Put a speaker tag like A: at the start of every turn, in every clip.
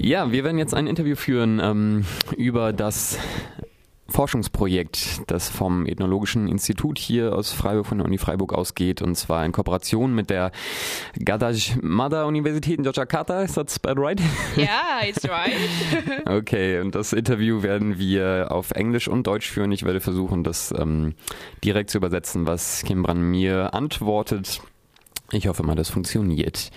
A: Ja, wir werden jetzt ein Interview führen ähm, über das Forschungsprojekt, das vom Ethnologischen Institut hier aus Freiburg, von der Uni Freiburg ausgeht, und zwar in Kooperation mit der Gadaj Mada Universität in Yogyakarta. Ist das spelled right?
B: Ja, yeah, it's right.
A: okay, und das Interview werden wir auf Englisch und Deutsch führen. Ich werde versuchen, das ähm, direkt zu übersetzen, was Kimbran mir antwortet. Ich hoffe mal, das funktioniert.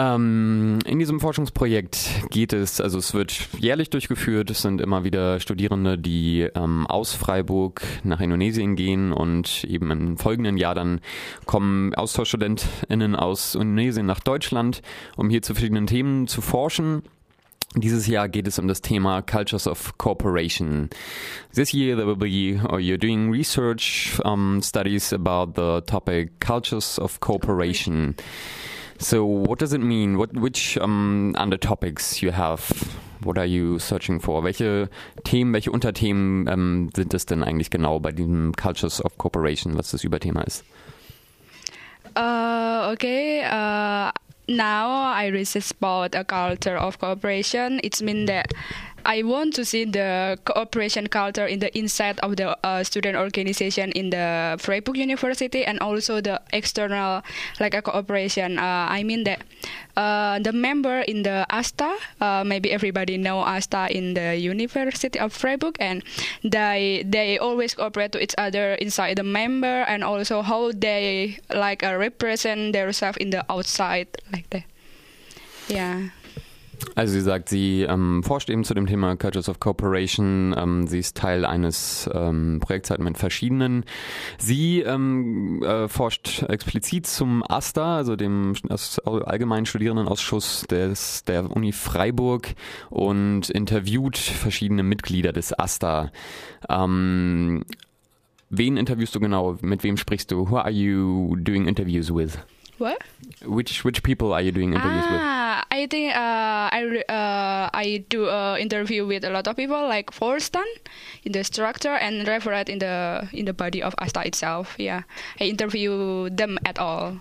A: Ähm, in diesem Forschungsprojekt geht es, also es wird jährlich durchgeführt. Es sind immer wieder Studierende, die ähm, aus Freiburg nach Indonesien gehen und eben im folgenden Jahr dann kommen AustauschstudentInnen aus Indonesien nach Deutschland, um hier zu verschiedenen Themen zu forschen. Dieses Jahr geht es um das Thema Cultures of Cooperation. This year there will be, or you're doing research um, studies about the topic Cultures of Cooperation. So, what does it mean? What, which um, under topics you have? What are you searching for? Welche Themen, welche Unterthemen ähm, sind es denn eigentlich genau bei diesem Cultures of Cooperation, was das Überthema ist?
B: Uh, okay. Uh, now I research about a culture of cooperation. It's mean that I want to see the cooperation culture in the inside of the uh, student organization in the Freiburg University and also the external like a cooperation. Uh, I mean that uh, the member in the ASTA, uh, maybe everybody know ASTA in the University of Freiburg, and they they always cooperate to each other inside the member and also how they like uh, represent themselves in the outside like that. Yeah.
A: Also sie sagt, sie ähm, forscht eben zu dem Thema Cultures of Cooperation. Ähm, sie ist Teil eines ähm, Projekts halt mit verschiedenen. Sie ähm, äh, forscht explizit zum AStA, also dem Allgemeinen Studierendenausschuss des, der Uni Freiburg und interviewt verschiedene Mitglieder des AStA. Ähm, wen interviewst du genau? Mit wem sprichst du? Who are you doing interviews with?
B: What?
A: Which which people are you doing interviews
B: ah,
A: with?
B: I think uh, I uh, I do a interview with a lot of people like Forstan in the structure and referent in the in the body of Asta itself. Yeah, I interview them at all.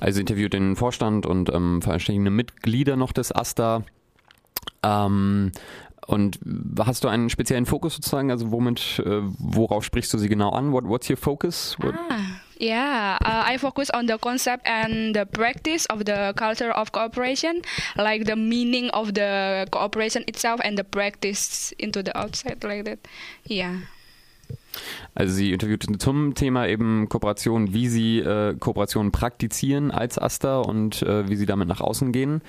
A: Also interviewt den Vorstand und ähm, verschiedene Mitglieder noch des AStA. Ähm, und hast du einen speziellen Fokus sozusagen? Also womit, äh, worauf sprichst du sie genau an? What, what's your focus? What
B: ah. Yeah, uh, I focus on the concept and the practice of the culture of cooperation, like the meaning of the cooperation itself and the practice into the outside, like that. Yeah.
A: Also sie interviewt zum Thema eben Kooperation, wie sie äh, Kooperation praktizieren als Aster und äh, wie sie damit nach außen gehen.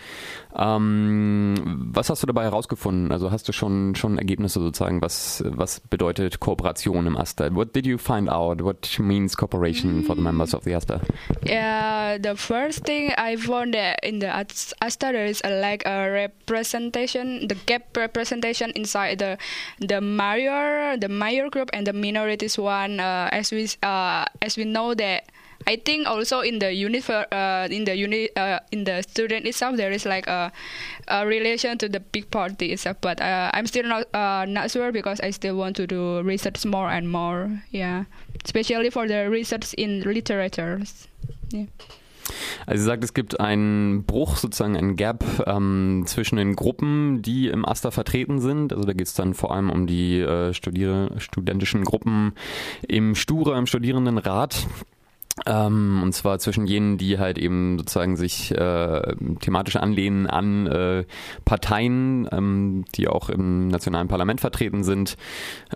A: Ähm, was hast du dabei herausgefunden? Also hast du schon schon Ergebnisse sozusagen? Was was bedeutet Kooperation im Aster? What did you find out? What means cooperation for the members of the Aster?
B: Yeah, the first thing I found that in the Aster there is a, like a representation, the gap representation inside the the major, the major group and the minorities one. Uh, as we uh, as we know that I think also in the unit uh, in the unit uh, in the student itself there is like a, a relation to the big party itself. But uh, I'm still not uh, not sure because I still want to do research more and more. Yeah, especially for the research in literatures. Yeah.
A: Also sie sagt, es gibt einen Bruch, sozusagen einen Gap ähm, zwischen den Gruppen, die im Aster vertreten sind. Also da geht es dann vor allem um die äh, Studier studentischen Gruppen im Stura, im Studierendenrat. Ähm, und zwar zwischen jenen, die halt eben sozusagen sich äh, thematisch anlehnen an äh, Parteien, ähm, die auch im nationalen Parlament vertreten sind.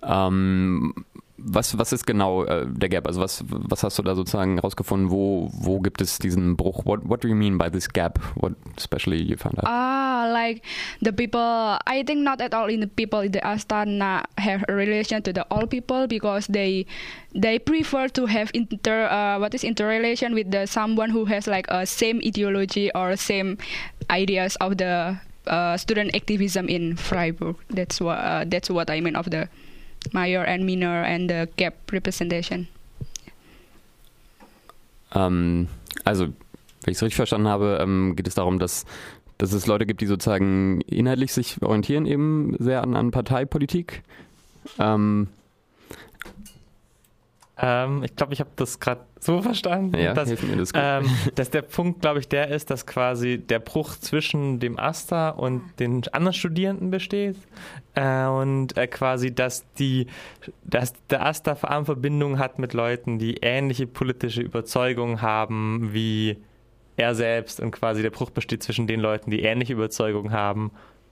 A: Ähm, was, was ist genau äh, der Gap? Also was, was hast du da sozusagen herausgefunden? Wo, wo gibt es diesen Bruch? What, what do you mean by this gap? What especially you found out?
B: Ah, like the people, I think not at all in the people in the Astana have a relation to the all people because they they prefer to have inter uh, what is interrelation with the someone who has like a same ideology or same ideas of the uh, student activism in Freiburg. That's what uh, that's what I mean of the major and minor and the gap representation.
A: Ähm, also, wenn ich es richtig verstanden habe, ähm, geht es darum, dass, dass es Leute gibt, die sozusagen inhaltlich sich orientieren eben sehr an, an Parteipolitik. Ähm,
C: Ähm, ich glaube, ich habe das gerade so verstanden,
A: ja,
C: dass,
A: mir das.
C: Ähm, dass der Punkt, glaube ich, der ist, dass quasi der Bruch zwischen dem Asta und den anderen Studierenden besteht äh, und äh, quasi, dass die, dass der Asta vor allem Verbindung hat mit Leuten, die ähnliche politische Überzeugungen haben wie er selbst und quasi der Bruch besteht zwischen den Leuten, die ähnliche Überzeugungen haben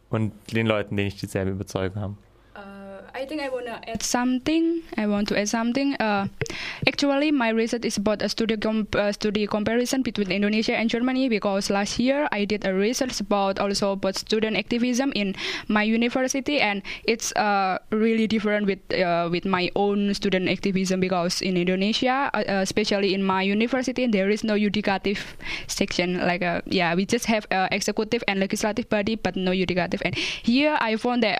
C: und den Leuten, die nicht dieselbe Überzeugung haben.
B: I think I want to add something. I want to add something. Uh, actually, my research is about a study, comp- uh, study comparison between Indonesia and Germany because last year I did a research about also about student activism in my university, and it's uh, really different with uh, with my own student activism because in Indonesia, uh, uh, especially in my university, there is no judicative section. Like, yeah, we just have executive and legislative body, but no judicative. And here I found that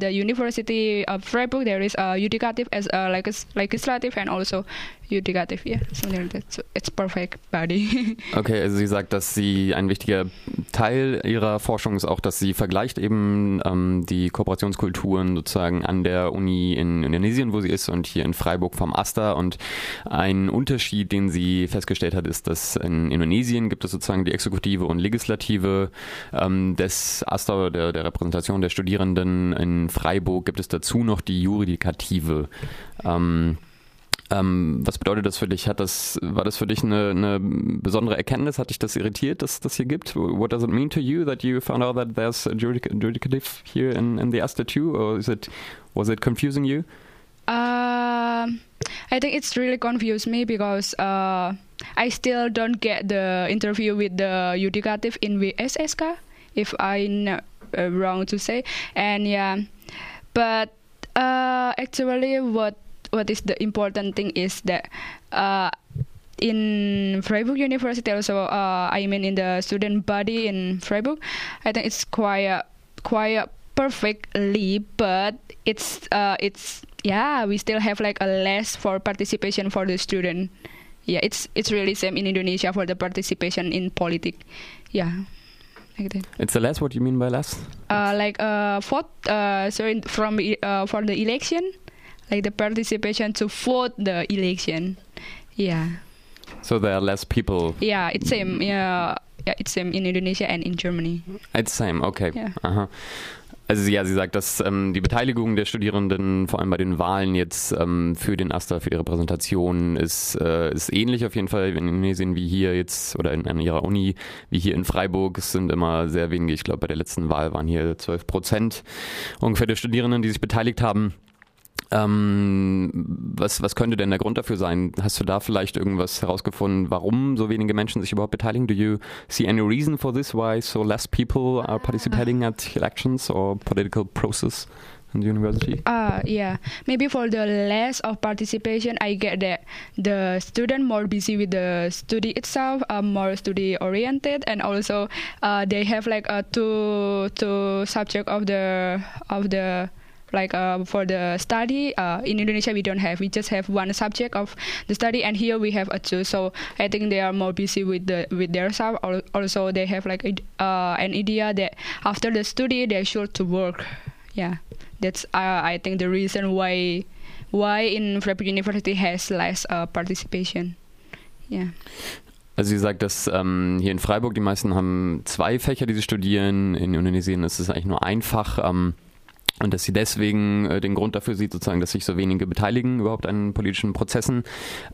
B: the university uh, Freiburg there is a judicative as a legis legislative and also judicative, yeah, something like that. So it's perfect body.
A: okay, also sie sagt, dass sie ein wichtiger Teil ihrer Forschung ist auch, dass sie vergleicht eben ähm, die Kooperationskulturen sozusagen an der Uni in Indonesien, wo sie ist, und hier in Freiburg vom AStA. Und ein Unterschied, den sie festgestellt hat, ist, dass in Indonesien gibt es sozusagen die Exekutive und Legislative ähm, des AStA, der, der Repräsentation der Studierenden. In Freiburg gibt es dazu noch die Juridikative. Ähm, ähm, was bedeutet das für dich? Hat das, war das für dich eine, eine, besondere Erkenntnis? Hat dich das irritiert, dass das hier gibt? What does it mean to you that you found out that there's a judicative here in, in the Asta too? Or is it, was it confusing you?
B: Uh, I think it's really confused me because uh, I still don't get the interview with the judicative in VSSK, if I'm not uh, wrong to say. And yeah, but uh, actually what what is the important thing is that uh, in Freiburg University also uh, I mean in the student body in Freiburg I think it's quite quite perfectly but it's uh, it's yeah we still have like a less for participation for the student yeah it's it's really same in Indonesia for the participation in politics yeah
A: like that. It's a less. What do you mean by less?
B: Uh, like uh, vote. Uh, so from uh, for the election, like the participation to vote the election. Yeah.
A: So there are less people.
B: Yeah, it's same. Yeah, yeah it's same in Indonesia and in Germany.
A: It's same. Okay. Yeah. Uh-huh. Also ja, sie sagt, dass ähm, die Beteiligung der Studierenden, vor allem bei den Wahlen jetzt ähm, für den AStA, für die Repräsentation, ist, äh, ist ähnlich auf jeden Fall in Indonesien wie hier jetzt oder in, an ihrer Uni, wie hier in Freiburg. Es sind immer sehr wenige, ich glaube bei der letzten Wahl waren hier 12 Prozent ungefähr der Studierenden, die sich beteiligt haben. Ähm, was, was könnte denn der Grund dafür sein? Hast du da vielleicht irgendwas herausgefunden, warum so wenige Menschen sich überhaupt beteiligen? Do you see any reason for this? Why so less people are participating at elections or political process? in the university?
B: Uh, yeah. Maybe for the less of participation, I get that the student more busy with the study itself, uh, more study oriented, and also uh, they have like a two two subject of the of the like uh, for the study uh, in Indonesia we don't have. We just have one subject of the study and here we have a two. So I think they are more busy with the with their stuff. Also they have like uh, an idea that after the study they should to work. Yeah. That's uh, I think the reason why why in Freiburg University has less uh, participation. Yeah.
A: Also sie sagt, dass ähm, hier in Freiburg die meisten haben zwei Fächer, die sie studieren. In Indonesien ist es eigentlich nur einfach. Ähm, und dass sie deswegen äh, den Grund dafür sieht, sozusagen, dass sich so wenige beteiligen überhaupt an politischen Prozessen.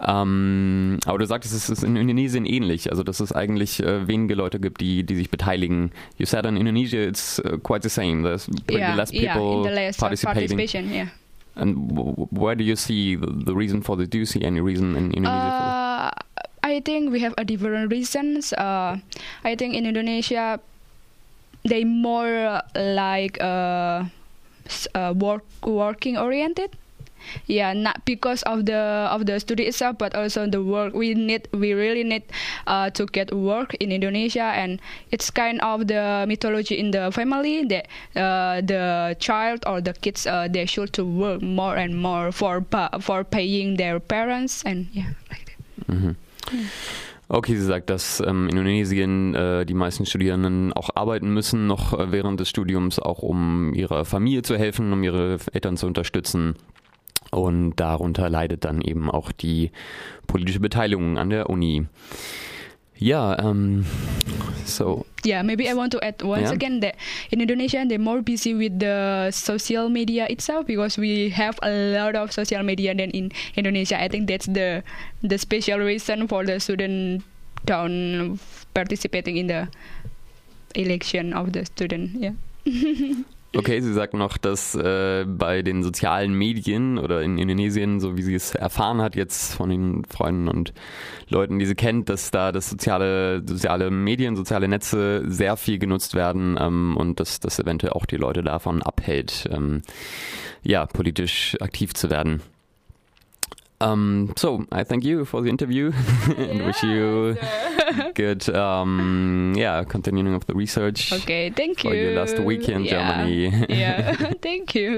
A: Ähm, aber du sagtest, es ist in Indonesien ähnlich, also dass es eigentlich äh, wenige Leute gibt, die, die sich beteiligen. You said in Indonesia it's uh, quite the same. There's pretty yeah, less people
B: yeah, less participating. Participation, yeah.
A: And where do you see the, the, reason for this? Do you see any reason in Indonesia uh?
B: I think we have a different reasons. Uh, I think in Indonesia, they more like uh, uh, work working oriented yeah not because of the of the study itself but also the work we need we really need uh, to get work in indonesia and it's kind of the mythology in the family that uh, the child or the kids uh, they should to work more and more for for paying their parents and yeah like that
A: mm-hmm. yeah. Okay, sie sagt, dass ähm, in Indonesien äh, die meisten Studierenden auch arbeiten müssen, noch äh, während des Studiums, auch um ihrer Familie zu helfen, um ihre Eltern zu unterstützen. Und darunter leidet dann eben auch die politische Beteiligung an der Uni. Ja, um, so.
B: Yeah, maybe I want to add once
A: Yeah.
B: again that in Indonesia they're more busy with the social media itself because we have a lot of social media than in Indonesia. I think that's the the special reason for the student don't participating in the election of the student. Yeah.
A: Okay, sie sagt noch, dass äh, bei den sozialen Medien oder in Indonesien, so wie sie es erfahren hat jetzt von den Freunden und Leuten, die sie kennt, dass da das soziale, soziale Medien, soziale Netze sehr viel genutzt werden ähm, und dass das eventuell auch die Leute davon abhält, ähm, ja, politisch aktiv zu werden. Um, so, I thank you for the interview and wish you good, um, yeah, continuing of the research.
B: Okay, thank you.
A: For your last week in
B: Yeah.
A: Germany.
B: yeah, thank you.